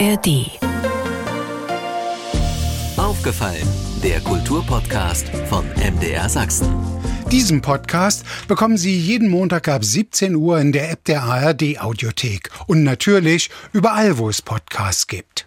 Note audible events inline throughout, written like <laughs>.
ARD. Aufgefallen, der Kulturpodcast von MDR Sachsen. Diesen Podcast bekommen Sie jeden Montag ab 17 Uhr in der App der ARD Audiothek und natürlich überall, wo es Podcasts gibt.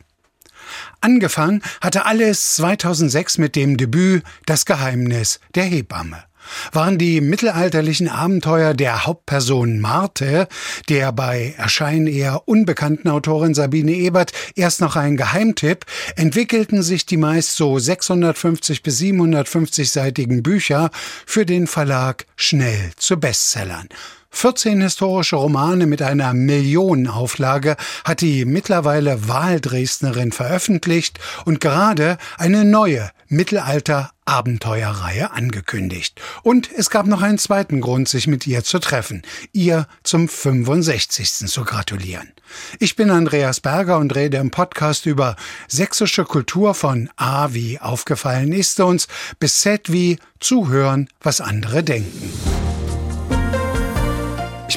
Angefangen hatte alles 2006 mit dem Debüt Das Geheimnis der Hebamme waren die mittelalterlichen Abenteuer der Hauptperson Marte, der bei Erscheinen eher unbekannten Autorin Sabine Ebert erst noch ein Geheimtipp, entwickelten sich die meist so 650 bis 750 seitigen Bücher für den Verlag schnell zu Bestsellern. 14 historische Romane mit einer Millionenauflage hat die mittlerweile Wahldresdnerin veröffentlicht und gerade eine neue Mittelalter-Abenteuerreihe angekündigt. Und es gab noch einen zweiten Grund, sich mit ihr zu treffen, ihr zum 65. zu gratulieren. Ich bin Andreas Berger und rede im Podcast über sächsische Kultur von A wie aufgefallen ist uns bis Z wie zuhören, was andere denken.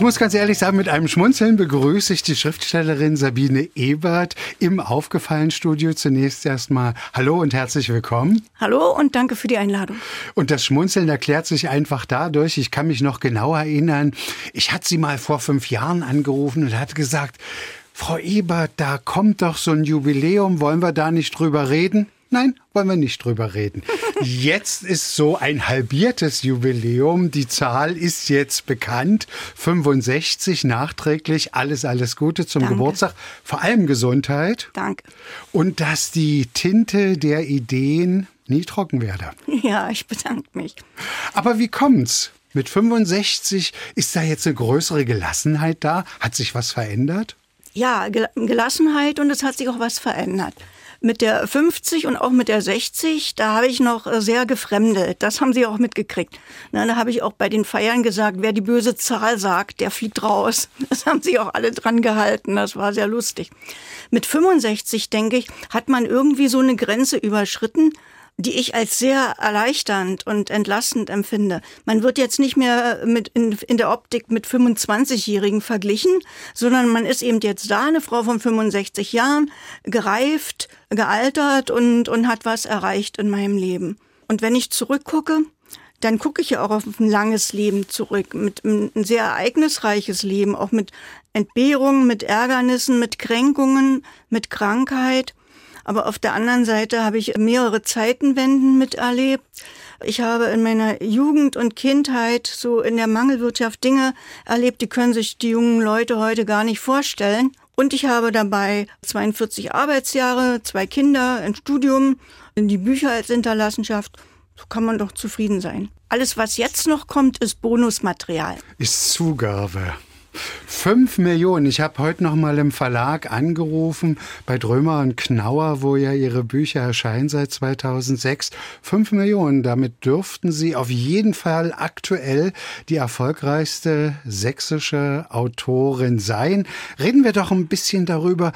Ich muss ganz ehrlich sagen, mit einem Schmunzeln begrüße ich die Schriftstellerin Sabine Ebert im Aufgefallen-Studio. Zunächst erstmal Hallo und herzlich willkommen. Hallo und danke für die Einladung. Und das Schmunzeln erklärt sich einfach dadurch, ich kann mich noch genau erinnern, ich hatte sie mal vor fünf Jahren angerufen und hatte gesagt, Frau Ebert, da kommt doch so ein Jubiläum, wollen wir da nicht drüber reden? Nein, wollen wir nicht drüber reden. <laughs> Jetzt ist so ein halbiertes Jubiläum. Die Zahl ist jetzt bekannt. 65 nachträglich. Alles, alles Gute zum Danke. Geburtstag. Vor allem Gesundheit. Danke. Und dass die Tinte der Ideen nie trocken werde. <laughs> Ja, ich bedanke mich. Aber wie kommt's? Mit 65 ist da jetzt eine größere Gelassenheit da? Hat sich was verändert? Ja, Gelassenheit und es hat sich auch was verändert. Mit der 50 und auch mit der 60, da habe ich noch äh, sehr gefremdet. Das haben Sie auch mitgekriegt. Na, da habe ich auch bei den Feiern gesagt, wer die böse Zahl sagt, der fliegt raus. <laughs> Das haben Sie auch alle dran gehalten. Das war sehr lustig. Mit 65, denke ich, hat man irgendwie so eine Grenze überschritten, die ich als sehr erleichternd und entlastend empfinde. Man wird jetzt nicht mehr mit in, in der Optik mit 25-Jährigen verglichen, sondern man ist eben jetzt da, eine Frau von 65 Jahren, gereift, gealtert und, und hat was erreicht in meinem Leben. Und wenn ich zurückgucke, dann gucke ich ja auch auf ein langes Leben zurück, mit ein sehr ereignisreiches Leben, auch mit Entbehrungen, mit Ärgernissen, mit Kränkungen, mit Krankheit. Aber auf der anderen Seite habe ich mehrere Zeitenwenden miterlebt. Ich habe in meiner Jugend und Kindheit so in der Mangelwirtschaft Dinge erlebt, die können sich die jungen Leute heute gar nicht vorstellen. Und ich habe dabei 42 Arbeitsjahre, zwei Kinder, ein Studium, die Bücher als Hinterlassenschaft. So kann man doch zufrieden sein. Alles, was jetzt noch kommt, ist Bonusmaterial. Ist Zugabe. Fünf Millionen. Ich habe heute noch mal im Verlag angerufen bei Drömer und Knauer, wo ja ihre Bücher erscheinen seit 2006. Fünf Millionen. Damit dürften sie auf jeden Fall aktuell die erfolgreichste sächsische Autorin sein. Reden wir doch ein bisschen darüber,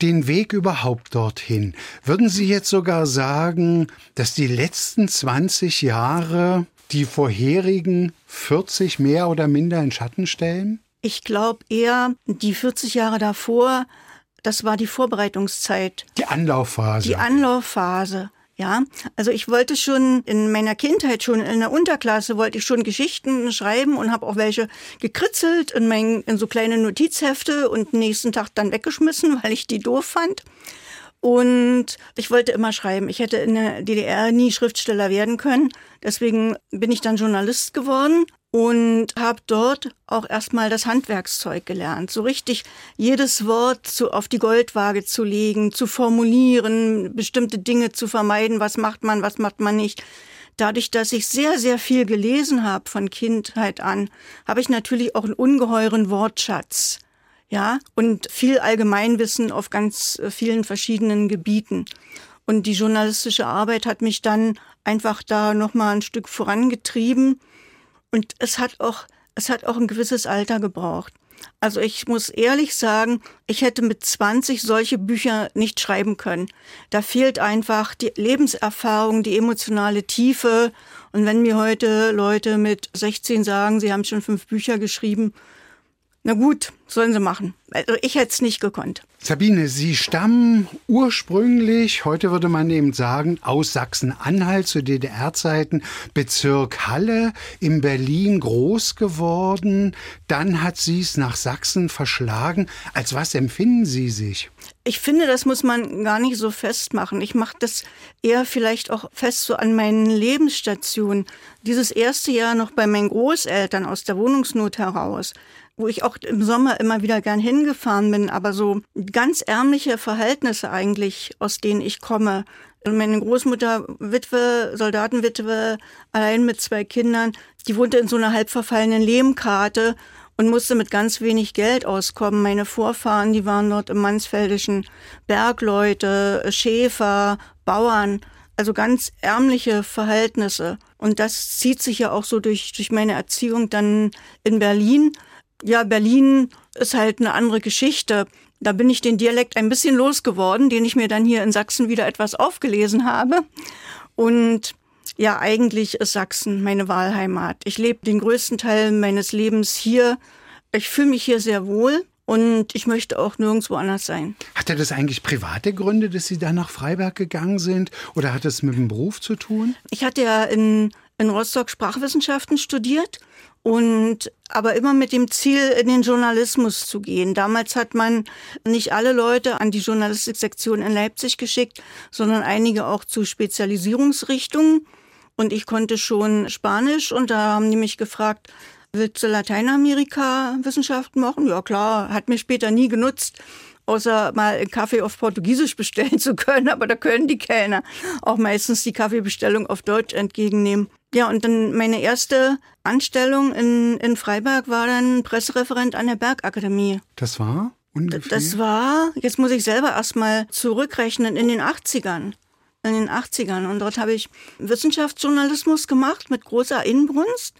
den Weg überhaupt dorthin. Würden Sie jetzt sogar sagen, dass die letzten 20 Jahre die vorherigen 40 mehr oder minder in Schatten stellen? Ich glaube eher, die 40 Jahre davor, das war die Vorbereitungszeit. Die Anlaufphase. Die Anlaufphase. Ja, also ich wollte schon in meiner Kindheit schon in der Unterklasse wollte ich schon Geschichten schreiben und habe auch welche gekritzelt in, mein, in so kleine Notizhefte und nächsten Tag dann weggeschmissen, weil ich die doof fand. Und ich wollte immer schreiben. Ich hätte in der DDR nie Schriftsteller werden können. Deswegen bin ich dann Journalist geworden und habe dort auch erstmal das Handwerkszeug gelernt. So richtig jedes Wort zu, auf die Goldwaage zu legen, zu formulieren, bestimmte Dinge zu vermeiden, was macht man, was macht man nicht. Dadurch, dass ich sehr, sehr viel gelesen habe von Kindheit an, habe ich natürlich auch einen ungeheuren Wortschatz. Ja, und viel Allgemeinwissen auf ganz äh, vielen verschiedenen Gebieten. Und die journalistische Arbeit hat mich dann einfach da nochmal ein Stück vorangetrieben und es hat auch, es hat auch ein gewisses Alter gebraucht. Also ich muss ehrlich sagen, ich hätte mit 20 solche Bücher nicht schreiben können. Da fehlt einfach die Lebenserfahrung, die emotionale Tiefe. Und wenn mir heute Leute mit 16 sagen, sie haben schon fünf Bücher geschrieben, Na gut, sollen sie machen. Also ich hätte es nicht gekonnt. Sabine, Sie stammen ursprünglich, heute würde man eben sagen, aus Sachsen-Anhalt zu DDR-Zeiten, Bezirk Halle, in Berlin groß geworden. Dann hat sie es nach Sachsen verschlagen. Als was empfinden Sie sich? Ich finde, das muss man gar nicht so festmachen. Ich mache das eher vielleicht auch fest so an meinen Lebensstationen. Dieses erste Jahr noch bei meinen Großeltern aus der Wohnungsnot heraus wo ich auch im Sommer immer wieder gern hingefahren bin, aber so ganz ärmliche Verhältnisse eigentlich, aus denen ich komme. Meine Großmutter, Witwe, Soldatenwitwe, allein mit zwei Kindern, die wohnte in so einer halb verfallenen Lehmkarte und musste mit ganz wenig Geld auskommen. Meine Vorfahren, die waren dort im Mansfeldischen Bergleute, Schäfer, Bauern, also ganz ärmliche Verhältnisse. Und das zieht sich ja auch so durch, durch meine Erziehung dann in Berlin ja, Berlin ist halt eine andere Geschichte. Da bin ich den Dialekt ein bisschen losgeworden, den ich mir dann hier in Sachsen wieder etwas aufgelesen habe. Und ja, eigentlich ist Sachsen meine Wahlheimat. Ich lebe den größten Teil meines Lebens hier. Ich fühle mich hier sehr wohl und ich möchte auch nirgendwo anders sein. Hatte das eigentlich private Gründe, dass Sie da nach Freiberg gegangen sind? Oder hat es mit dem Beruf zu tun? Ich hatte ja in, in Rostock Sprachwissenschaften studiert und aber immer mit dem Ziel, in den Journalismus zu gehen. Damals hat man nicht alle Leute an die Journalistiksektion in Leipzig geschickt, sondern einige auch zu Spezialisierungsrichtungen. Und ich konnte schon Spanisch und da haben die mich gefragt, willst du Lateinamerika-Wissenschaften machen? Ja klar, hat mir später nie genutzt außer mal einen Kaffee auf Portugiesisch bestellen <laughs> zu können, aber da können die Kellner auch meistens die Kaffeebestellung auf Deutsch entgegennehmen. Ja, und dann meine erste Anstellung in, in Freiberg war dann Pressereferent an der Bergakademie. Das war? Ungefähr? Das war, jetzt muss ich selber erstmal zurückrechnen, in den 80ern. In den 80ern. Und dort habe ich Wissenschaftsjournalismus gemacht mit großer Inbrunst,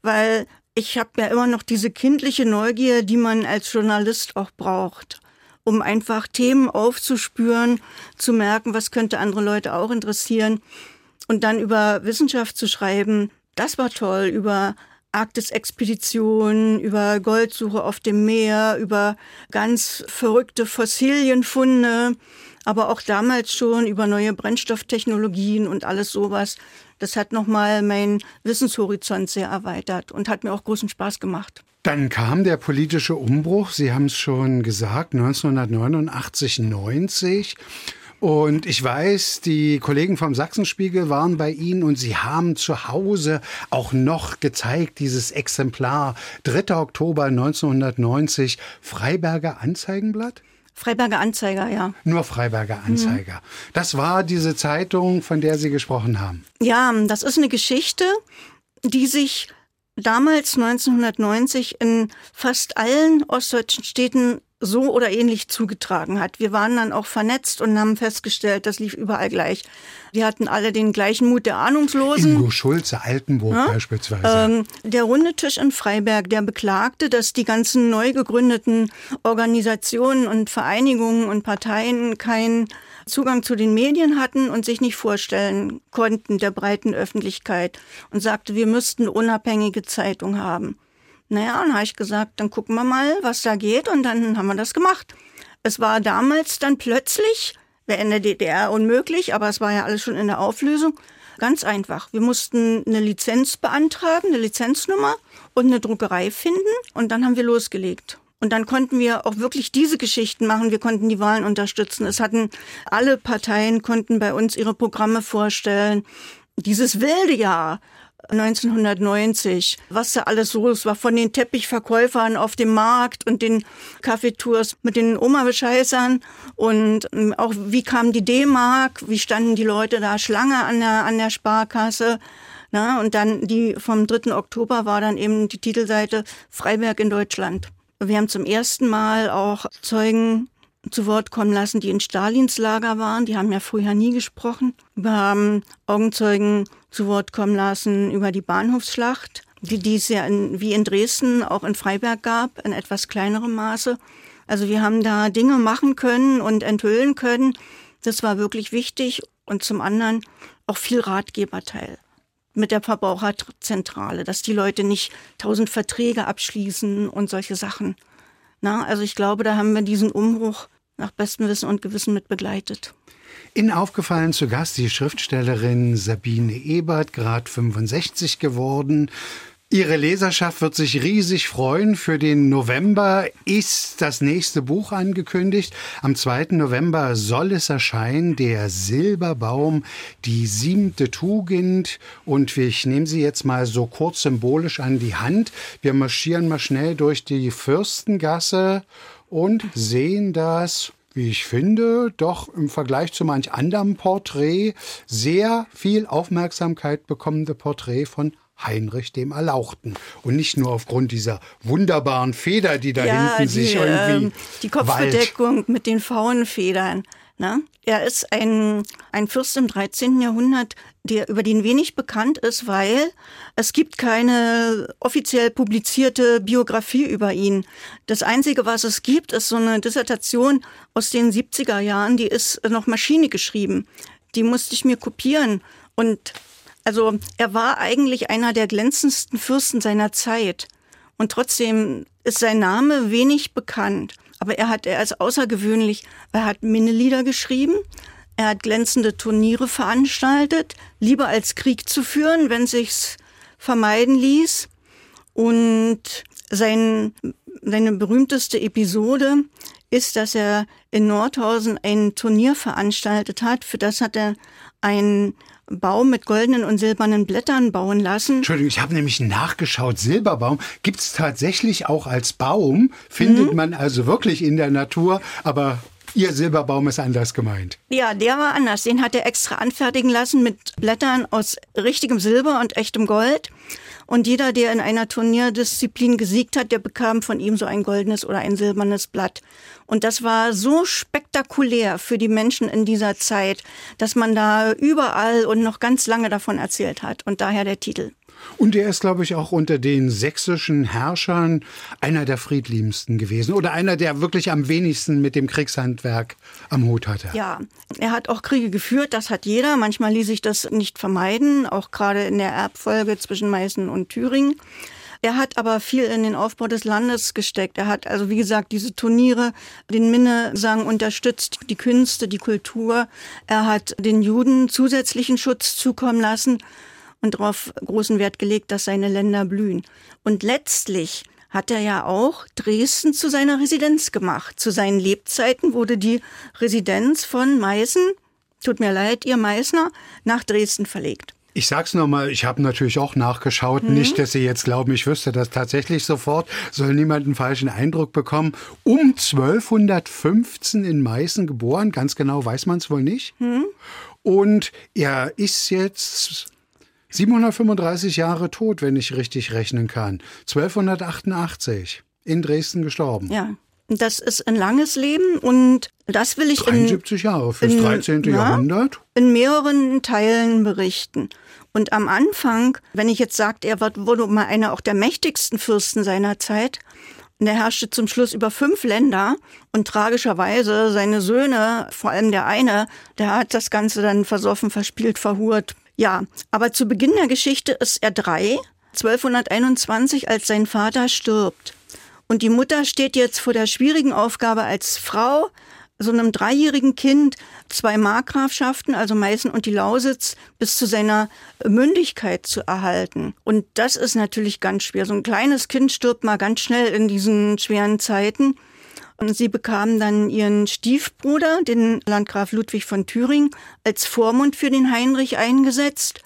weil ich habe ja immer noch diese kindliche Neugier, die man als Journalist auch braucht um einfach Themen aufzuspüren, zu merken, was könnte andere Leute auch interessieren und dann über Wissenschaft zu schreiben. Das war toll, über Arktisexpeditionen, über Goldsuche auf dem Meer, über ganz verrückte Fossilienfunde, aber auch damals schon über neue Brennstofftechnologien und alles sowas. Das hat nochmal meinen Wissenshorizont sehr erweitert und hat mir auch großen Spaß gemacht. Dann kam der politische Umbruch, Sie haben es schon gesagt, 1989, 90. Und ich weiß, die Kollegen vom Sachsenspiegel waren bei Ihnen und Sie haben zu Hause auch noch gezeigt, dieses Exemplar 3. Oktober 1990, Freiberger Anzeigenblatt? Freiberger Anzeiger, ja. Nur Freiberger Anzeiger. Mhm. Das war diese Zeitung, von der Sie gesprochen haben. Ja, das ist eine Geschichte, die sich damals 1990 in fast allen ostdeutschen Städten so oder ähnlich zugetragen hat. Wir waren dann auch vernetzt und haben festgestellt, das lief überall gleich. Wir hatten alle den gleichen Mut der Ahnungslosen. Ingo Schulze, Altenburg ja? beispielsweise. Ähm, der runde Tisch in Freiberg, der beklagte, dass die ganzen neu gegründeten Organisationen und Vereinigungen und Parteien keinen Zugang zu den Medien hatten und sich nicht vorstellen konnten der breiten Öffentlichkeit und sagte, wir müssten unabhängige Zeitung haben. Naja, dann habe ich gesagt, dann gucken wir mal, was da geht und dann haben wir das gemacht. Es war damals dann plötzlich, wäre in der DDR unmöglich, aber es war ja alles schon in der Auflösung, ganz einfach. Wir mussten eine Lizenz beantragen, eine Lizenznummer und eine Druckerei finden und dann haben wir losgelegt. Und dann konnten wir auch wirklich diese Geschichten machen. Wir konnten die Wahlen unterstützen. Es hatten alle Parteien konnten bei uns ihre Programme vorstellen. Dieses wilde Jahr 1990, was da alles los war, von den Teppichverkäufern auf dem Markt und den Kaffeetours mit den Oma-Bescheißern und ähm, auch wie kam die D-Mark, wie standen die Leute da Schlange an der, an der Sparkasse. Na, und dann die vom 3. Oktober war dann eben die Titelseite Freiberg in Deutschland. Wir haben zum ersten Mal auch Zeugen zu Wort kommen lassen, die in Stalins Lager waren. Die haben ja früher nie gesprochen. Wir haben Augenzeugen zu Wort kommen lassen über die Bahnhofsschlacht, die es ja in, wie in Dresden auch in Freiberg gab, in etwas kleinerem Maße. Also wir haben da Dinge machen können und enthüllen können. Das war wirklich wichtig und zum anderen auch viel Ratgeberteil mit der Verbraucherzentrale, dass die Leute nicht tausend Verträge abschließen und solche Sachen. Na, also ich glaube, da haben wir diesen Umbruch nach bestem Wissen und Gewissen mit begleitet. In aufgefallen zu Gast die Schriftstellerin Sabine Ebert, gerade 65 geworden. Ihre Leserschaft wird sich riesig freuen. Für den November ist das nächste Buch angekündigt. Am 2. November soll es erscheinen, der Silberbaum, die siebte Tugend. Und ich nehme sie jetzt mal so kurz symbolisch an die Hand. Wir marschieren mal schnell durch die Fürstengasse und sehen das wie ich finde, doch im Vergleich zu manch anderem Porträt sehr viel Aufmerksamkeit bekommende Porträt von Heinrich dem Erlauchten. Und nicht nur aufgrund dieser wunderbaren Feder, die da ja, hinten die, sich irgendwie. Ähm, die Kopfbedeckung Wald. mit den Faunenfedern. Ne? Er ist ein, ein Fürst im 13. Jahrhundert, der, über den wenig bekannt ist, weil es gibt keine offiziell publizierte Biografie über ihn. Das Einzige, was es gibt, ist so eine Dissertation aus den 70er Jahren, die ist noch Maschine geschrieben. Die musste ich mir kopieren. Und also er war eigentlich einer der glänzendsten Fürsten seiner Zeit. Und trotzdem ist sein Name wenig bekannt. Aber er hat, er ist außergewöhnlich. Er hat Minnelieder geschrieben. Er hat glänzende Turniere veranstaltet, lieber als Krieg zu führen, wenn sich's vermeiden ließ. Und sein, seine berühmteste Episode ist, dass er in Nordhausen ein Turnier veranstaltet hat. Für das hat er ein Baum mit goldenen und silbernen Blättern bauen lassen. Entschuldigung, ich habe nämlich nachgeschaut. Silberbaum gibt es tatsächlich auch als Baum, findet mhm. man also wirklich in der Natur, aber Ihr Silberbaum ist anders gemeint. Ja, der war anders. Den hat er extra anfertigen lassen mit Blättern aus richtigem Silber und echtem Gold. Und jeder, der in einer Turnierdisziplin gesiegt hat, der bekam von ihm so ein goldenes oder ein silbernes Blatt. Und das war so spektakulär für die Menschen in dieser Zeit, dass man da überall und noch ganz lange davon erzählt hat. Und daher der Titel. Und er ist, glaube ich, auch unter den sächsischen Herrschern einer der friedliebsten gewesen oder einer, der wirklich am wenigsten mit dem Kriegshandwerk am Hut hatte. Ja, er hat auch Kriege geführt, das hat jeder. Manchmal ließ sich das nicht vermeiden, auch gerade in der Erbfolge zwischen Meißen und Thüringen. Er hat aber viel in den Aufbau des Landes gesteckt. Er hat also, wie gesagt, diese Turniere, den Minnesang unterstützt, die Künste, die Kultur. Er hat den Juden zusätzlichen Schutz zukommen lassen und darauf großen Wert gelegt, dass seine Länder blühen. Und letztlich hat er ja auch Dresden zu seiner Residenz gemacht. Zu seinen Lebzeiten wurde die Residenz von Meißen, tut mir leid, ihr Meißner, nach Dresden verlegt. Ich sag's nochmal, ich habe natürlich auch nachgeschaut. Mhm. Nicht, dass Sie jetzt glauben, ich wüsste das tatsächlich sofort. Soll niemand einen falschen Eindruck bekommen. Um 1215 in Meißen geboren, ganz genau weiß man es wohl nicht. Mhm. Und er ist jetzt 735 Jahre tot, wenn ich richtig rechnen kann. 1288 in Dresden gestorben. Ja. Das ist ein langes Leben und das will ich 73 in, Jahre fürs in, 13. Na, Jahrhundert. In mehreren Teilen berichten. Und am Anfang, wenn ich jetzt sagte, er wurde mal einer auch der mächtigsten Fürsten seiner Zeit, und er herrschte zum Schluss über fünf Länder und tragischerweise seine Söhne, vor allem der eine, der hat das Ganze dann versoffen, verspielt, verhurt, ja, aber zu Beginn der Geschichte ist er drei, 1221, als sein Vater stirbt. Und die Mutter steht jetzt vor der schwierigen Aufgabe als Frau, so einem dreijährigen Kind zwei Markgrafschaften, also Meißen und die Lausitz, bis zu seiner Mündigkeit zu erhalten. Und das ist natürlich ganz schwer. So ein kleines Kind stirbt mal ganz schnell in diesen schweren Zeiten. Sie bekamen dann ihren Stiefbruder, den Landgraf Ludwig von Thüringen, als Vormund für den Heinrich eingesetzt.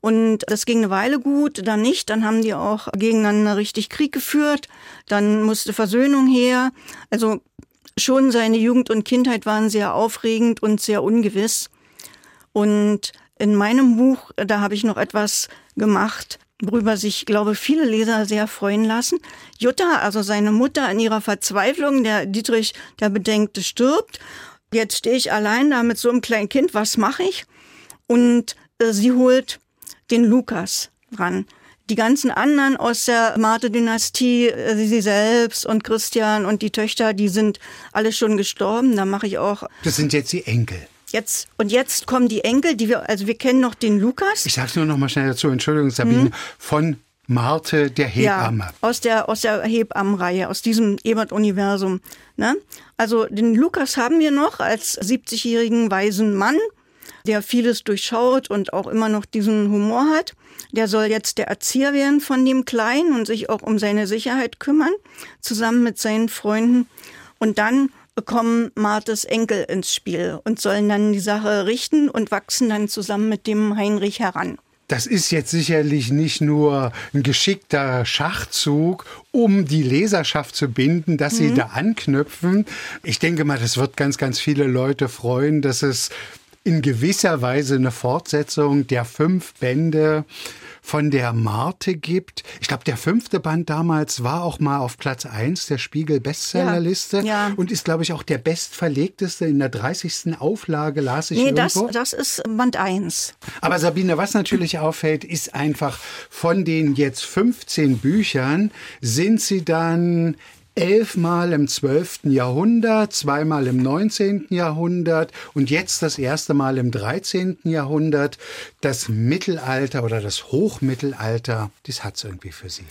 Und das ging eine Weile gut, dann nicht. Dann haben die auch gegeneinander richtig Krieg geführt. Dann musste Versöhnung her. Also schon seine Jugend und Kindheit waren sehr aufregend und sehr ungewiss. Und in meinem Buch, da habe ich noch etwas gemacht, worüber sich, glaube viele Leser sehr freuen lassen. Jutta, also seine Mutter in ihrer Verzweiflung, der Dietrich, der Bedenkte, stirbt. Jetzt stehe ich allein da mit so einem kleinen Kind, was mache ich? Und äh, sie holt den Lukas ran. Die ganzen anderen aus der Marte-Dynastie, äh, sie selbst und Christian und die Töchter, die sind alle schon gestorben. Da mache ich auch. Das sind jetzt die Enkel. Jetzt, und jetzt kommen die Enkel, die wir, also wir kennen noch den Lukas. Ich sag's nur noch mal schnell dazu, Entschuldigung, Sabine, mhm. von Marte der Hebamme. Ja, aus der, aus der Hebammenreihe, aus diesem Ebert-Universum. Ne? Also den Lukas haben wir noch als 70-jährigen weisen Mann, der vieles durchschaut und auch immer noch diesen Humor hat. Der soll jetzt der Erzieher werden von dem Kleinen und sich auch um seine Sicherheit kümmern, zusammen mit seinen Freunden. Und dann kommen Martes Enkel ins Spiel und sollen dann die Sache richten und wachsen dann zusammen mit dem Heinrich heran. Das ist jetzt sicherlich nicht nur ein geschickter Schachzug, um die Leserschaft zu binden, dass sie mhm. da anknüpfen. Ich denke mal, das wird ganz, ganz viele Leute freuen, dass es in gewisser Weise eine Fortsetzung der fünf Bände von der Marte gibt. Ich glaube, der fünfte Band damals war auch mal auf Platz eins der Spiegel Bestsellerliste ja, ja. und ist, glaube ich, auch der bestverlegteste in der 30. Auflage, las ich nee, irgendwo. Das, das ist Band eins. Aber Sabine, was natürlich auffällt, ist einfach von den jetzt 15 Büchern sind sie dann elfmal im 12. Jahrhundert, zweimal im 19. Jahrhundert und jetzt das erste Mal im 13. Jahrhundert. Das Mittelalter oder das Hochmittelalter, das hat es irgendwie für Sie.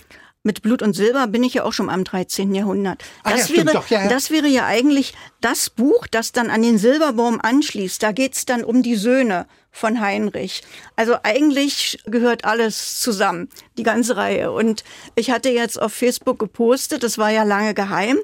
Mit Blut und Silber bin ich ja auch schon am 13. Jahrhundert. Das, ja, wäre, doch, ja, ja. das wäre ja eigentlich das Buch, das dann an den Silberbaum anschließt. Da geht's dann um die Söhne von Heinrich. Also eigentlich gehört alles zusammen, die ganze Reihe. Und ich hatte jetzt auf Facebook gepostet, das war ja lange geheim,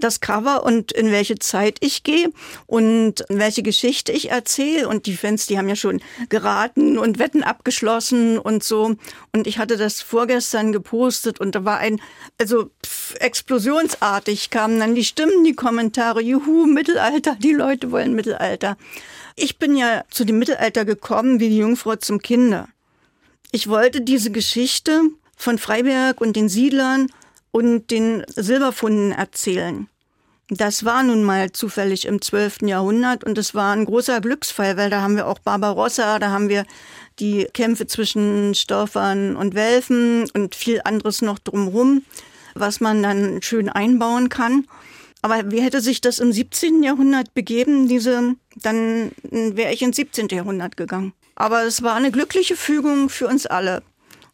das Cover und in welche Zeit ich gehe und welche Geschichte ich erzähle. Und die Fans, die haben ja schon geraten und Wetten abgeschlossen und so. Und ich hatte das vorgestern gepostet und da war ein, also pff, explosionsartig kamen dann die Stimmen, die Kommentare, juhu, Mittelalter, die Leute wollen Mittelalter. Ich bin ja zu dem Mittelalter gekommen wie die Jungfrau zum Kinde. Ich wollte diese Geschichte von Freiberg und den Siedlern und den Silberfunden erzählen. Das war nun mal zufällig im 12. Jahrhundert und es war ein großer Glücksfall, weil da haben wir auch Barbarossa, da haben wir die Kämpfe zwischen Stoffern und Welfen und viel anderes noch drumherum, was man dann schön einbauen kann. Aber wie hätte sich das im 17. Jahrhundert begeben, diese, dann wäre ich ins 17. Jahrhundert gegangen. Aber es war eine glückliche Fügung für uns alle.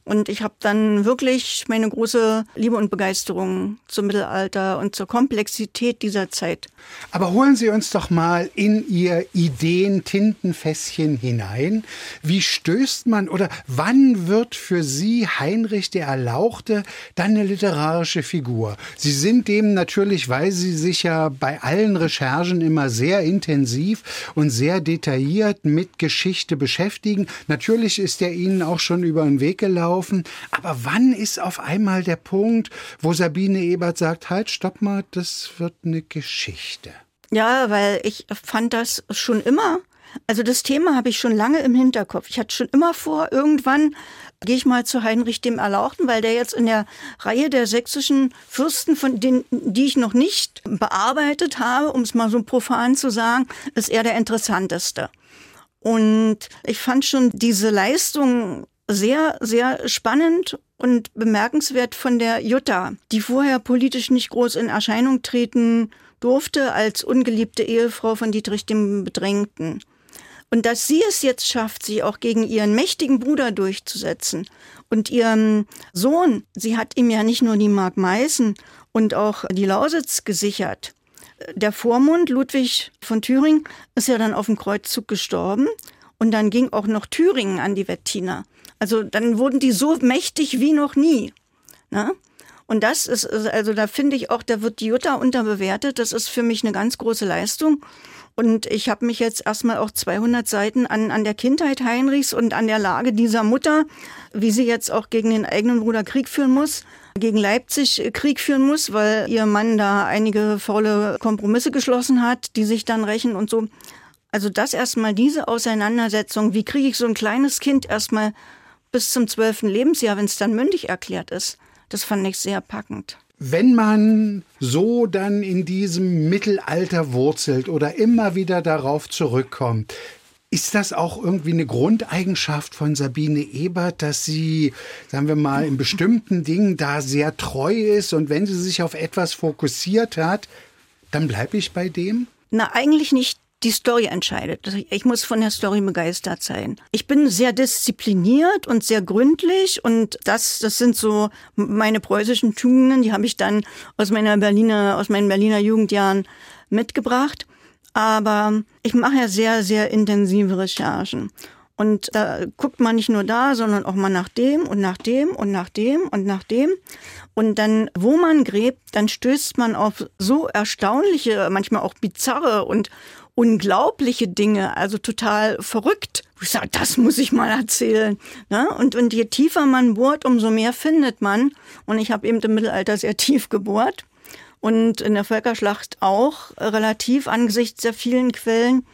Und ich habe dann wirklich meine große Liebe und Begeisterung zum Mittelalter und zur Komplexität dieser Zeit. Aber holen Sie uns doch mal in Ihr Ideen-Tintenfässchen hinein. Wie stößt man oder wann wird für Sie Heinrich der Erlauchte dann eine literarische Figur? Sie sind dem natürlich, weil Sie sich ja bei allen Recherchen immer sehr intensiv und sehr detailliert mit Geschichte beschäftigen. Natürlich ist er Ihnen auch schon über den Weg gelaufen laufen. Aber wann ist auf einmal der Punkt, wo Sabine Ebert sagt, halt, stopp mal, das wird eine Geschichte? Ja, weil ich fand das schon immer. Also das Thema habe ich schon lange im Hinterkopf. Ich hatte schon immer vor, irgendwann gehe ich mal zu Heinrich dem Erlauchten, weil der jetzt in der Reihe der sächsischen Fürsten, von denen, die ich noch nicht bearbeitet habe, um es mal so profan zu sagen, ist er der interessanteste. Und ich fand schon diese Leistung sehr, sehr spannend und bemerkenswert von der Jutta, die vorher politisch nicht groß in Erscheinung treten durfte als ungeliebte Ehefrau von Dietrich dem Bedrängten. Und dass sie es jetzt schafft, sich auch gegen ihren mächtigen Bruder durchzusetzen und ihren Sohn, sie hat ihm ja nicht nur die Mark Meißen und auch die Lausitz gesichert. Der Vormund Ludwig von Thüringen ist ja dann auf dem Kreuzzug gestorben und dann ging auch noch Thüringen an die Wettiner. Also dann wurden die so mächtig wie noch nie. Ne? Und das ist, also da finde ich auch, da wird die Jutta unterbewertet. Das ist für mich eine ganz große Leistung. Und ich habe mich jetzt erstmal auch 200 Seiten an, an der Kindheit Heinrichs und an der Lage dieser Mutter, wie sie jetzt auch gegen den eigenen Bruder Krieg führen muss, gegen Leipzig Krieg führen muss, weil ihr Mann da einige faule Kompromisse geschlossen hat, die sich dann rächen und so. Also das erstmal diese Auseinandersetzung, wie kriege ich so ein kleines Kind erstmal bis zum zwölften Lebensjahr, wenn es dann mündig erklärt ist. Das fand ich sehr packend. Wenn man so dann in diesem Mittelalter wurzelt oder immer wieder darauf zurückkommt, ist das auch irgendwie eine Grundeigenschaft von Sabine Ebert, dass sie, sagen wir mal, in bestimmten <laughs> Dingen da sehr treu ist und wenn sie sich auf etwas fokussiert hat, dann bleibe ich bei dem? Na, eigentlich nicht die Story entscheidet. Ich muss von der Story begeistert sein. Ich bin sehr diszipliniert und sehr gründlich und das, das sind so meine preußischen Tugenden, die habe ich dann aus meiner Berliner, aus meinen Berliner Jugendjahren mitgebracht. Aber ich mache ja sehr, sehr intensive Recherchen. Und da guckt man nicht nur da, sondern auch mal nach dem und nach dem und nach dem und nach dem. Und dann, wo man gräbt, dann stößt man auf so erstaunliche, manchmal auch bizarre und unglaubliche Dinge, also total verrückt. Ich sage, das muss ich mal erzählen. Ne? Und, und je tiefer man bohrt, umso mehr findet man. Und ich habe eben im Mittelalter sehr tief gebohrt und in der Völkerschlacht auch relativ angesichts der vielen Quellen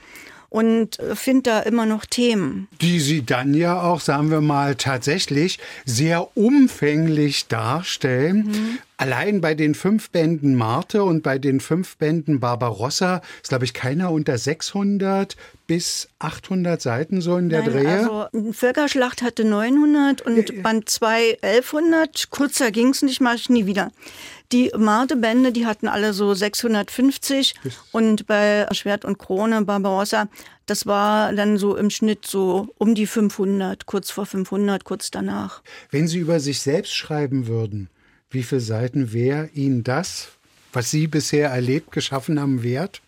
und äh, finde da immer noch Themen. Die Sie dann ja auch, sagen wir mal, tatsächlich sehr umfänglich darstellen. Mhm. Allein bei den fünf Bänden Marte und bei den fünf Bänden Barbarossa ist, glaube ich, keiner unter 600 bis 800 Seiten so in der Nein, Drehe. Also Völkerschlacht hatte 900 und äh, Band 2 1100. Kurzer ging es nicht, mache ich nie wieder. Die Marte-Bände, die hatten alle so 650 und bei Schwert und Krone, Barbarossa, das war dann so im Schnitt so um die 500, kurz vor 500, kurz danach. Wenn Sie über sich selbst schreiben würden, wie viele Seiten wäre Ihnen das, was Sie bisher erlebt, geschaffen haben, wert?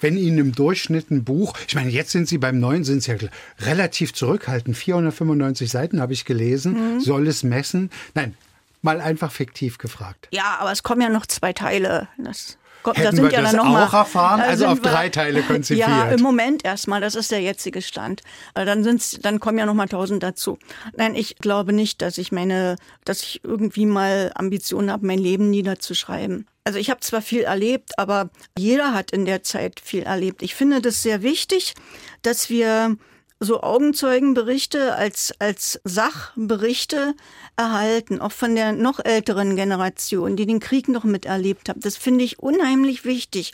wenn Ihnen im Durchschnitt ein Buch, ich meine, jetzt sind Sie beim neuen, sind Sie ja relativ zurückhaltend, 495 Seiten habe ich gelesen, mhm. soll es messen. Nein, Mal einfach fiktiv gefragt. Ja, aber es kommen ja noch zwei Teile. Das kommt, Hätten da sind wir ja das dann noch auch mal, erfahren? Also auf wir, drei Teile konzipiert? Ja, im Moment erstmal. Das ist der jetzige Stand. Dann sind's, dann kommen ja noch mal tausend dazu. Nein, ich glaube nicht, dass ich meine, dass ich irgendwie mal Ambitionen habe, mein Leben niederzuschreiben. Also ich habe zwar viel erlebt, aber jeder hat in der Zeit viel erlebt. Ich finde das sehr wichtig, dass wir so Augenzeugenberichte als, als Sachberichte erhalten, auch von der noch älteren Generation, die den Krieg noch miterlebt hat. Das finde ich unheimlich wichtig.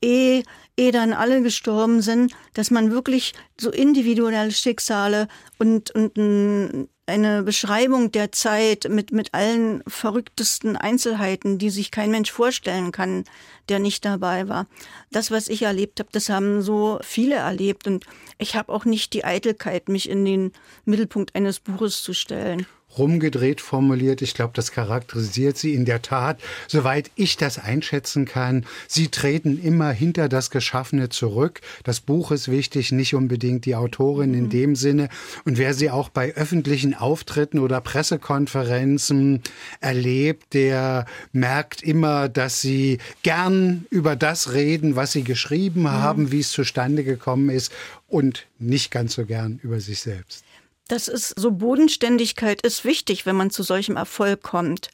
Ehe, ehe dann alle gestorben sind, dass man wirklich so individuelle Schicksale und, und ein eine Beschreibung der Zeit mit, mit allen verrücktesten Einzelheiten, die sich kein Mensch vorstellen kann, der nicht dabei war. Das, was ich erlebt habe, das haben so viele erlebt und ich habe auch nicht die Eitelkeit, mich in den Mittelpunkt eines Buches zu stellen rumgedreht formuliert. Ich glaube, das charakterisiert sie in der Tat, soweit ich das einschätzen kann. Sie treten immer hinter das Geschaffene zurück. Das Buch ist wichtig, nicht unbedingt die Autorin in mhm. dem Sinne. Und wer sie auch bei öffentlichen Auftritten oder Pressekonferenzen erlebt, der merkt immer, dass sie gern über das reden, was sie geschrieben mhm. haben, wie es zustande gekommen ist und nicht ganz so gern über sich selbst. Das ist so Bodenständigkeit ist wichtig, wenn man zu solchem Erfolg kommt.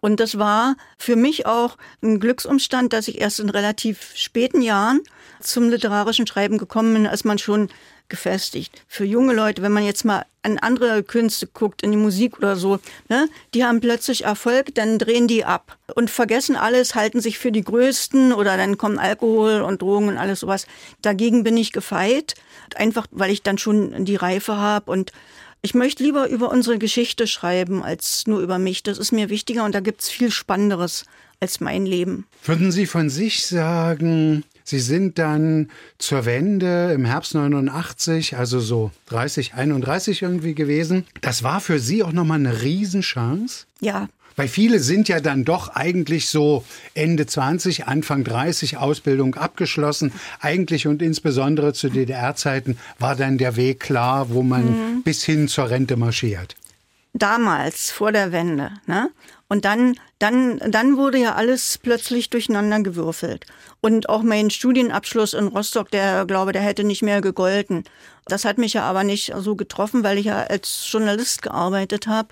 Und das war für mich auch ein Glücksumstand, dass ich erst in relativ späten Jahren zum literarischen Schreiben gekommen bin, als man schon gefestigt. Für junge Leute, wenn man jetzt mal an andere Künste guckt, in die Musik oder so, ne, die haben plötzlich Erfolg, dann drehen die ab und vergessen alles, halten sich für die Größten oder dann kommen Alkohol und Drogen und alles sowas. Dagegen bin ich gefeit, einfach weil ich dann schon die Reife habe und ich möchte lieber über unsere Geschichte schreiben als nur über mich. Das ist mir wichtiger und da gibt's viel Spannenderes als mein Leben. Würden Sie von sich sagen, Sie sind dann zur Wende im Herbst 89, also so 30, 31 irgendwie gewesen. Das war für Sie auch nochmal eine Riesenchance? Ja. Weil viele sind ja dann doch eigentlich so Ende 20, Anfang 30 Ausbildung abgeschlossen. Eigentlich und insbesondere zu DDR-Zeiten war dann der Weg klar, wo man mhm. bis hin zur Rente marschiert. Damals, vor der Wende. Ne? Und dann, dann, dann wurde ja alles plötzlich durcheinander gewürfelt. Und auch mein Studienabschluss in Rostock, der glaube, der hätte nicht mehr gegolten. Das hat mich ja aber nicht so getroffen, weil ich ja als Journalist gearbeitet habe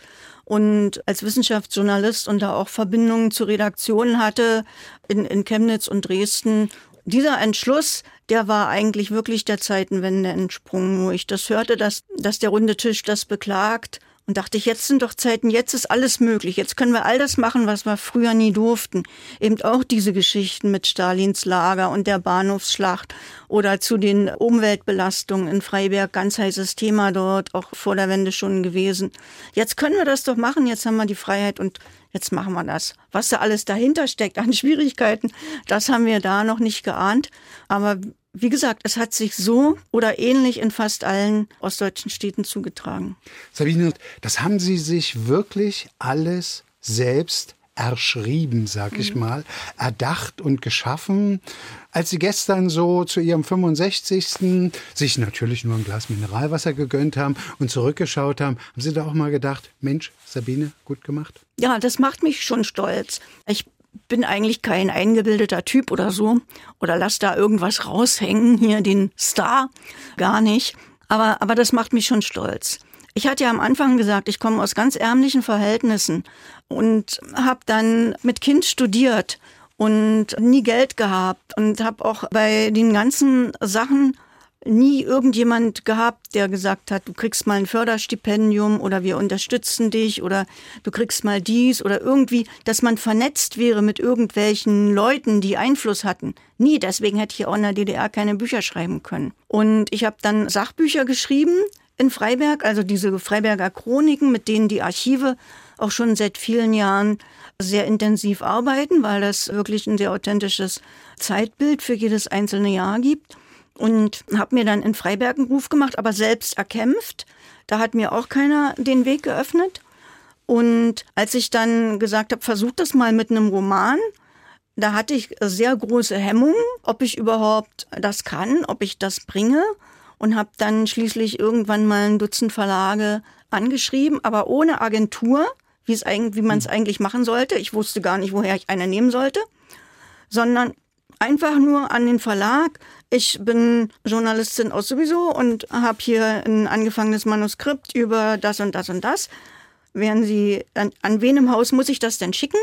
und als Wissenschaftsjournalist und da auch Verbindungen zu Redaktionen hatte in, in Chemnitz und Dresden. Dieser Entschluss, der war eigentlich wirklich der Zeitenwende entsprungen, wo ich das hörte, dass, dass der runde Tisch das beklagt und dachte ich, jetzt sind doch Zeiten, jetzt ist alles möglich. Jetzt können wir all das machen, was wir früher nie durften. Eben auch diese Geschichten mit Stalins Lager und der Bahnhofsschlacht oder zu den Umweltbelastungen in Freiberg. Ganz heißes Thema dort, auch vor der Wende schon gewesen. Jetzt können wir das doch machen. Jetzt haben wir die Freiheit und jetzt machen wir das. Was da alles dahinter steckt an <laughs> Schwierigkeiten, das haben wir da noch nicht geahnt. Aber wie gesagt, es hat sich so oder ähnlich in fast allen ostdeutschen Städten zugetragen. Sabine, das haben Sie sich wirklich alles selbst erschrieben, sag ich mhm. mal, erdacht und geschaffen. Als Sie gestern so zu Ihrem 65. sich natürlich nur ein Glas Mineralwasser gegönnt haben und zurückgeschaut haben, haben Sie da auch mal gedacht, Mensch, Sabine, gut gemacht? Ja, das macht mich schon stolz. Ich bin eigentlich kein eingebildeter Typ oder so oder lass da irgendwas raushängen, hier den Star, gar nicht. Aber, aber das macht mich schon stolz. Ich hatte ja am Anfang gesagt, ich komme aus ganz ärmlichen Verhältnissen und habe dann mit Kind studiert und nie Geld gehabt und habe auch bei den ganzen Sachen nie irgendjemand gehabt, der gesagt hat, du kriegst mal ein Förderstipendium oder wir unterstützen dich oder du kriegst mal dies oder irgendwie, dass man vernetzt wäre mit irgendwelchen Leuten, die Einfluss hatten. Nie, deswegen hätte ich auch in der DDR keine Bücher schreiben können. Und ich habe dann Sachbücher geschrieben in Freiberg, also diese Freiberger Chroniken, mit denen die Archive auch schon seit vielen Jahren sehr intensiv arbeiten, weil das wirklich ein sehr authentisches Zeitbild für jedes einzelne Jahr gibt und habe mir dann in Freiberg einen Ruf gemacht, aber selbst erkämpft. Da hat mir auch keiner den Weg geöffnet. Und als ich dann gesagt habe, versuch das mal mit einem Roman, da hatte ich sehr große Hemmungen, ob ich überhaupt das kann, ob ich das bringe und habe dann schließlich irgendwann mal ein Dutzend Verlage angeschrieben, aber ohne Agentur, wie es eigentlich, wie man es eigentlich machen sollte. Ich wusste gar nicht, woher ich eine nehmen sollte, sondern einfach nur an den Verlag. Ich bin Journalistin aus sowieso und habe hier ein angefangenes Manuskript über das und das und das. Wären Sie, an, an wen im Haus muss ich das denn schicken?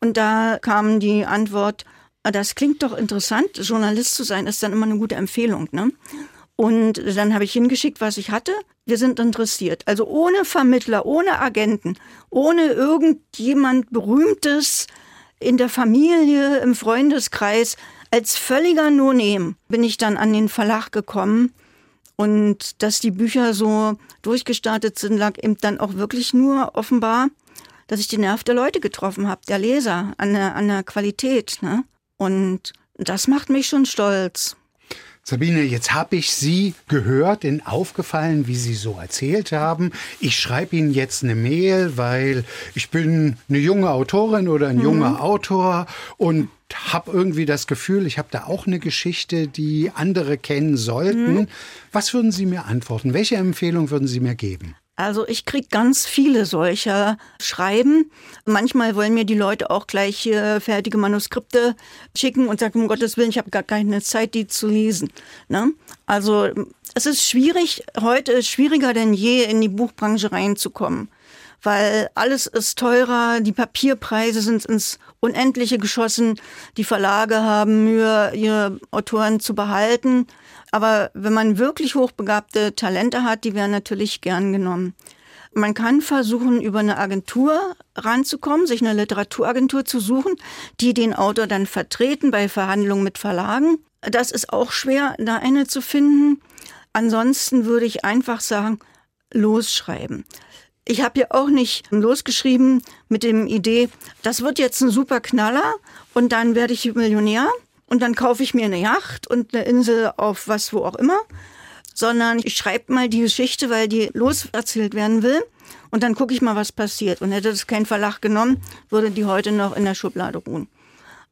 Und da kam die Antwort, ah, das klingt doch interessant, Journalist zu sein ist dann immer eine gute Empfehlung. Ne? Und dann habe ich hingeschickt, was ich hatte. Wir sind interessiert. Also ohne Vermittler, ohne Agenten, ohne irgendjemand Berühmtes, in der Familie, im Freundeskreis, als völliger No-Name bin ich dann an den Verlag gekommen. Und dass die Bücher so durchgestartet sind, lag eben dann auch wirklich nur offenbar, dass ich den Nerv der Leute getroffen habe, der Leser, an der, an der Qualität. Ne? Und das macht mich schon stolz. Sabine, jetzt habe ich Sie gehört, in aufgefallen, wie Sie so erzählt haben. Ich schreibe Ihnen jetzt eine Mail, weil ich bin eine junge Autorin oder ein mhm. junger Autor und habe irgendwie das Gefühl, ich habe da auch eine Geschichte, die andere kennen sollten. Mhm. Was würden Sie mir antworten? Welche Empfehlung würden Sie mir geben? Also ich krieg ganz viele solcher Schreiben. Manchmal wollen mir die Leute auch gleich äh, fertige Manuskripte schicken und sagen, um Gottes Willen, ich habe gar keine Zeit, die zu lesen. Ne? Also es ist schwierig, heute ist schwieriger denn je in die Buchbranche reinzukommen weil alles ist teurer, die Papierpreise sind ins Unendliche geschossen, die Verlage haben Mühe, ihre Autoren zu behalten. Aber wenn man wirklich hochbegabte Talente hat, die werden natürlich gern genommen. Man kann versuchen, über eine Agentur ranzukommen, sich eine Literaturagentur zu suchen, die den Autor dann vertreten bei Verhandlungen mit Verlagen. Das ist auch schwer, da eine zu finden. Ansonsten würde ich einfach sagen, losschreiben. Ich habe ja auch nicht losgeschrieben mit dem Idee, das wird jetzt ein super Knaller und dann werde ich Millionär und dann kaufe ich mir eine Yacht und eine Insel auf was wo auch immer, sondern ich schreibe mal die Geschichte, weil die loserzählt werden will und dann gucke ich mal, was passiert. Und hätte das kein Verlag genommen, würde die heute noch in der Schublade ruhen.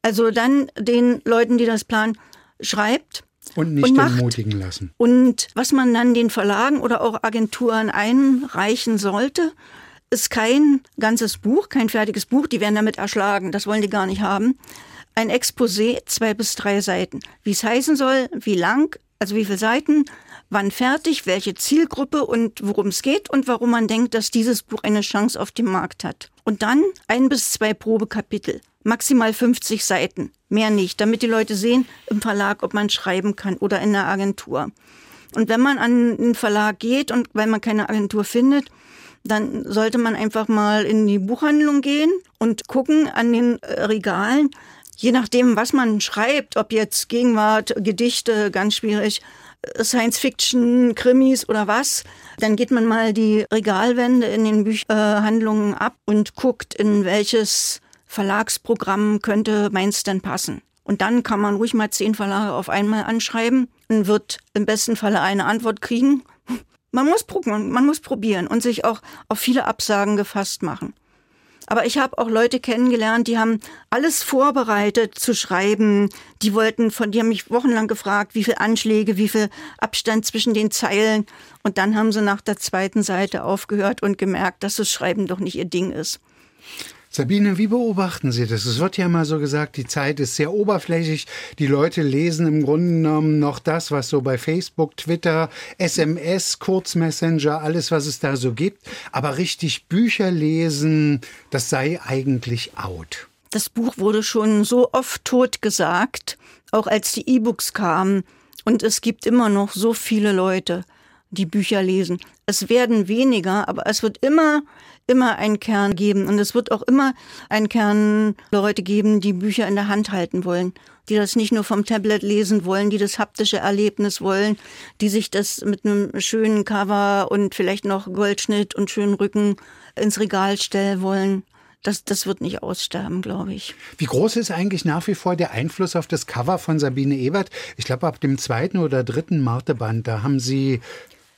Also dann den Leuten, die das planen, schreibt und nicht und entmutigen lassen. Und was man dann den Verlagen oder auch Agenturen einreichen sollte, ist kein ganzes Buch, kein fertiges Buch, die werden damit erschlagen, das wollen die gar nicht haben. Ein Exposé, zwei bis drei Seiten. Wie es heißen soll, wie lang, also wie viele Seiten, wann fertig, welche Zielgruppe und worum es geht und warum man denkt, dass dieses Buch eine Chance auf dem Markt hat. Und dann ein bis zwei Probekapitel maximal 50 Seiten, mehr nicht, damit die Leute sehen im Verlag, ob man schreiben kann oder in der Agentur. Und wenn man an den Verlag geht und weil man keine Agentur findet, dann sollte man einfach mal in die Buchhandlung gehen und gucken an den äh, Regalen, je nachdem, was man schreibt, ob jetzt Gegenwart, Gedichte, ganz schwierig, äh, Science Fiction, Krimis oder was, dann geht man mal die Regalwände in den Buchhandlungen ab und guckt, in welches Verlagsprogramm könnte meins denn passen. Und dann kann man ruhig mal zehn Verlage auf einmal anschreiben und wird im besten Falle eine Antwort kriegen. Man muss, man muss probieren und sich auch auf viele Absagen gefasst machen. Aber ich habe auch Leute kennengelernt, die haben alles vorbereitet zu schreiben. Die wollten von, die haben mich wochenlang gefragt, wie viel Anschläge, wie viel Abstand zwischen den Zeilen. Und dann haben sie nach der zweiten Seite aufgehört und gemerkt, dass das Schreiben doch nicht ihr Ding ist. Sabine, wie beobachten Sie das? Es wird ja mal so gesagt, die Zeit ist sehr oberflächlich. Die Leute lesen im Grunde genommen noch das, was so bei Facebook, Twitter, SMS, Kurzmessenger, alles, was es da so gibt. Aber richtig Bücher lesen, das sei eigentlich out. Das Buch wurde schon so oft tot gesagt, auch als die E-Books kamen. Und es gibt immer noch so viele Leute, die Bücher lesen. Es werden weniger, aber es wird immer immer einen Kern geben. Und es wird auch immer einen Kern Leute geben, die Bücher in der Hand halten wollen, die das nicht nur vom Tablet lesen wollen, die das haptische Erlebnis wollen, die sich das mit einem schönen Cover und vielleicht noch Goldschnitt und schönen Rücken ins Regal stellen wollen. Das, das wird nicht aussterben, glaube ich. Wie groß ist eigentlich nach wie vor der Einfluss auf das Cover von Sabine Ebert? Ich glaube, ab dem zweiten oder dritten Marteband, da haben Sie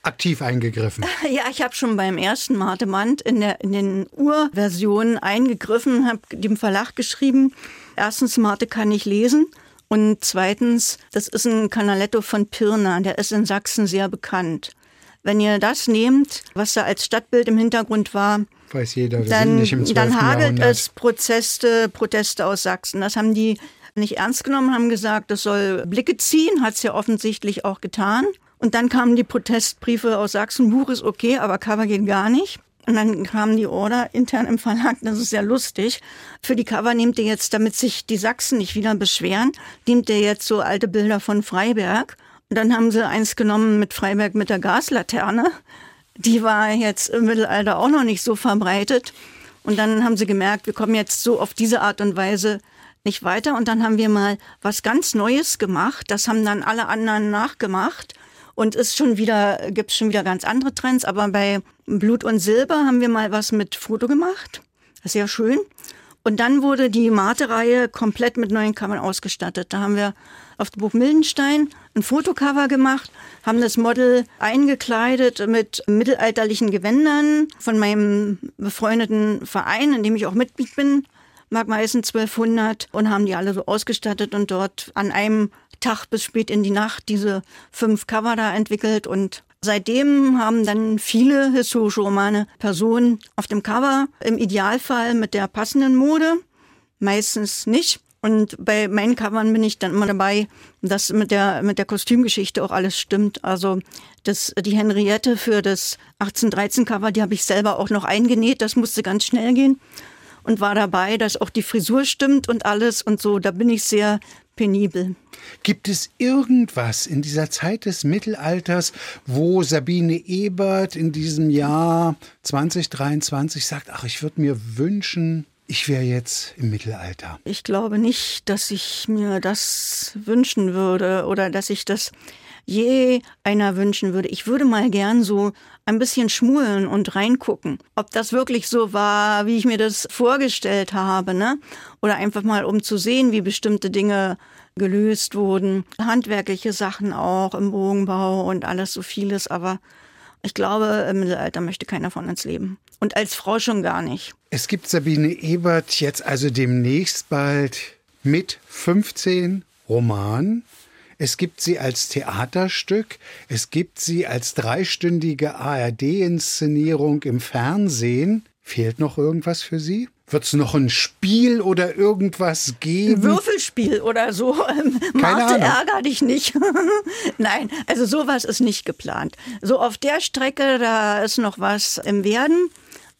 aktiv eingegriffen? <laughs> Ja, ich habe schon beim ersten Marteband in, der, in den Urversionen eingegriffen, habe dem Verlag geschrieben, erstens, Marte kann ich lesen. Und zweitens, das ist ein Canaletto von Pirna, der ist in Sachsen sehr bekannt. Wenn ihr das nehmt, was da als Stadtbild im Hintergrund war, weiß jeder, wir dann, sind nicht im 12. dann hagelt es Proteste, Proteste aus Sachsen. Das haben die nicht ernst genommen, haben gesagt, das soll Blicke ziehen, hat es ja offensichtlich auch getan. Und dann kamen die Protestbriefe aus Sachsen, Buch ist okay, aber Cover geht gar nicht. Und dann kam die Order intern im Verlag, das ist ja lustig. Für die Cover nehmt ihr jetzt, damit sich die Sachsen nicht wieder beschweren, nehmt ihr jetzt so alte Bilder von Freiberg. Und dann haben sie eins genommen mit Freiberg mit der Gaslaterne. Die war jetzt im Mittelalter auch noch nicht so verbreitet. Und dann haben sie gemerkt, wir kommen jetzt so auf diese Art und Weise nicht weiter. Und dann haben wir mal was ganz Neues gemacht. Das haben dann alle anderen nachgemacht. Und ist schon wieder, gibt es schon wieder ganz andere Trends. Aber bei Blut und Silber haben wir mal was mit Foto gemacht. Sehr schön. Und dann wurde die Mate-Reihe komplett mit neuen Covern ausgestattet. Da haben wir auf dem Buch Mildenstein ein Fotocover gemacht, haben das Model eingekleidet mit mittelalterlichen Gewändern von meinem befreundeten Verein, in dem ich auch Mitglied bin, Mark Meißen 1200, und haben die alle so ausgestattet und dort an einem Tag bis spät in die Nacht diese fünf Cover da entwickelt und Seitdem haben dann viele historische Romane Personen auf dem Cover, im Idealfall mit der passenden Mode, meistens nicht. Und bei meinen Covern bin ich dann immer dabei, dass mit der, mit der Kostümgeschichte auch alles stimmt. Also das, die Henriette für das 1813 Cover, die habe ich selber auch noch eingenäht. Das musste ganz schnell gehen und war dabei, dass auch die Frisur stimmt und alles und so. Da bin ich sehr penibel. Gibt es irgendwas in dieser Zeit des Mittelalters, wo Sabine Ebert in diesem Jahr 2023 sagt, ach, ich würde mir wünschen, ich wäre jetzt im Mittelalter? Ich glaube nicht, dass ich mir das wünschen würde oder dass ich das je einer wünschen würde. Ich würde mal gern so ein bisschen schmulen und reingucken, ob das wirklich so war, wie ich mir das vorgestellt habe, ne? Oder einfach mal um zu sehen, wie bestimmte Dinge gelöst wurden. Handwerkliche Sachen auch im Bogenbau und alles so vieles, aber ich glaube, im Mittelalter möchte keiner von uns leben. Und als Frau schon gar nicht. Es gibt Sabine Ebert jetzt also demnächst bald mit 15 Romanen. Es gibt sie als Theaterstück, es gibt sie als dreistündige ARD-Inszenierung im Fernsehen. Fehlt noch irgendwas für Sie? Wird es noch ein Spiel oder irgendwas geben? Ein Würfelspiel oder so. <laughs> Marte, ärger dich nicht. <laughs> Nein, also sowas ist nicht geplant. So auf der Strecke, da ist noch was im Werden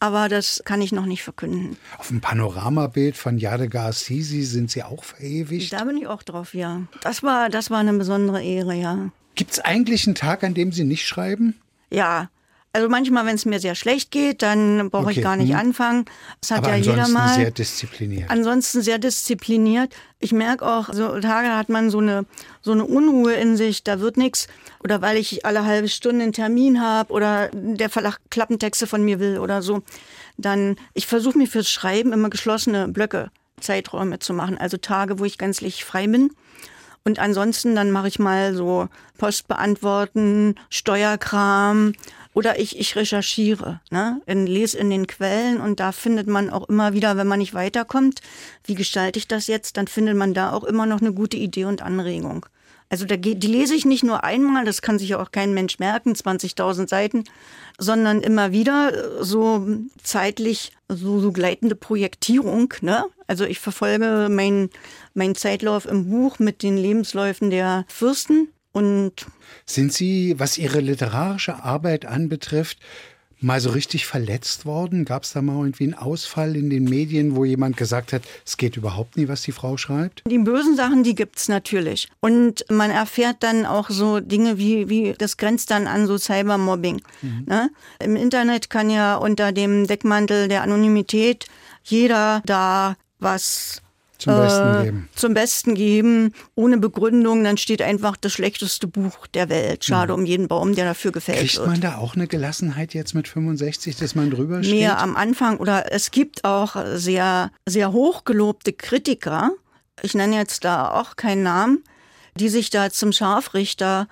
aber das kann ich noch nicht verkünden. Auf dem Panoramabild von Yadega Sisi sind Sie auch verewigt? Da bin ich auch drauf, ja. Das war, das war eine besondere Ehre, ja. Gibt es eigentlich einen Tag, an dem Sie nicht schreiben? Ja, also manchmal, wenn es mir sehr schlecht geht, dann brauche okay. ich gar nicht hm. anfangen. Das hat Aber ja jeder mal. sehr diszipliniert. Ansonsten sehr diszipliniert. Ich merke auch, so Tage hat man so eine so eine Unruhe in sich. Da wird nichts. Oder weil ich alle halbe Stunde einen Termin habe oder der Verlag Klappentexte von mir will oder so. Dann ich versuche mir fürs Schreiben immer geschlossene Blöcke Zeiträume zu machen, also Tage, wo ich gänzlich frei bin. Und ansonsten dann mache ich mal so Post beantworten, Steuerkram oder ich, ich recherchiere, ne? In, lese in den Quellen und da findet man auch immer wieder, wenn man nicht weiterkommt, wie gestalte ich das jetzt, dann findet man da auch immer noch eine gute Idee und Anregung. Also da, die lese ich nicht nur einmal, das kann sich ja auch kein Mensch merken, 20.000 Seiten, sondern immer wieder äh, so zeitlich so, so gleitende Projektierung. Ne? Also ich verfolge meinen mein Zeitlauf im Buch mit den Lebensläufen der Fürsten und sind Sie, was Ihre literarische Arbeit anbetrifft, mal so richtig verletzt worden? Gab es da mal irgendwie einen Ausfall in den Medien, wo jemand gesagt hat, es geht überhaupt nie, was die Frau schreibt? Die bösen Sachen, die gibt's natürlich. Und man erfährt dann auch so Dinge wie, wie das grenzt dann an so Cybermobbing. Mhm. Ne? Im Internet kann ja unter dem Deckmantel der Anonymität jeder da was zum Besten äh, geben. Zum Besten geben, ohne Begründung, dann steht einfach das schlechteste Buch der Welt. Schade mhm. um jeden Baum, der dafür gefällt Kriegt wird. man da auch eine Gelassenheit jetzt mit 65, dass man drüber steht? Mehr am Anfang oder es gibt auch sehr, sehr hochgelobte Kritiker, ich nenne jetzt da auch keinen Namen, die sich da zum Scharfrichter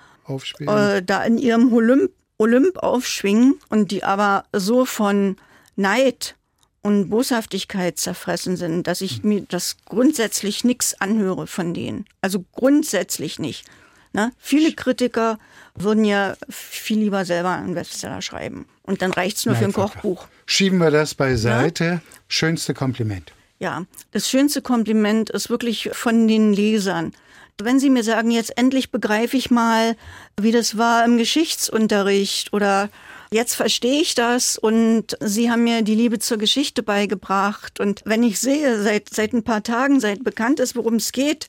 äh, da in ihrem Olymp, Olymp aufschwingen und die aber so von Neid und Boshaftigkeit zerfressen sind, dass ich mir das grundsätzlich nichts anhöre von denen. Also grundsätzlich nicht. Ne? Viele Kritiker würden ja viel lieber selber einen Bestseller schreiben. Und dann reicht es nur Nein, für ein Kochbuch. Schieben wir das beiseite. Ja? Schönste Kompliment. Ja, das schönste Kompliment ist wirklich von den Lesern. Wenn Sie mir sagen, jetzt endlich begreife ich mal, wie das war im Geschichtsunterricht oder Jetzt verstehe ich das und Sie haben mir die Liebe zur Geschichte beigebracht. Und wenn ich sehe, seit, seit ein paar Tagen, seit bekannt ist, worum es geht,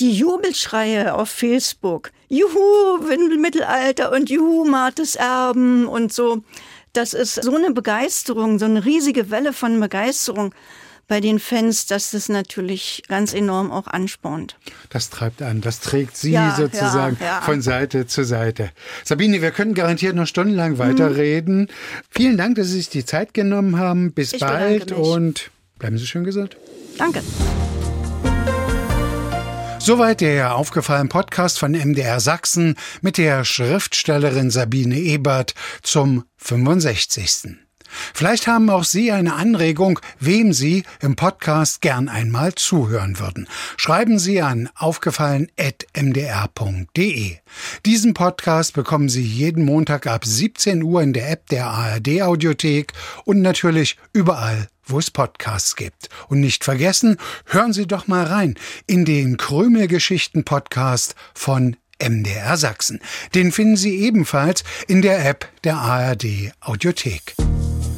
die Jubelschreie auf Facebook, Juhu, Windelmittelalter und Juhu, Martes Erben und so. Das ist so eine Begeisterung, so eine riesige Welle von Begeisterung bei den Fans, dass das natürlich ganz enorm auch anspornt. Das treibt an, das trägt Sie ja, sozusagen ja, ja. von Seite zu Seite. Sabine, wir können garantiert noch stundenlang weiterreden. Mhm. Vielen Dank, dass Sie sich die Zeit genommen haben. Bis ich bald und bleiben Sie schön gesund. Danke. Soweit der aufgefallene Podcast von MDR Sachsen mit der Schriftstellerin Sabine Ebert zum 65. Vielleicht haben auch Sie eine Anregung, wem Sie im Podcast gern einmal zuhören würden. Schreiben Sie an aufgefallen.mdr.de. Diesen Podcast bekommen Sie jeden Montag ab 17 Uhr in der App der ARD Audiothek und natürlich überall, wo es Podcasts gibt. Und nicht vergessen, hören Sie doch mal rein in den Krümelgeschichten Podcast von MDR Sachsen. Den finden Sie ebenfalls in der App der ARD Audiothek.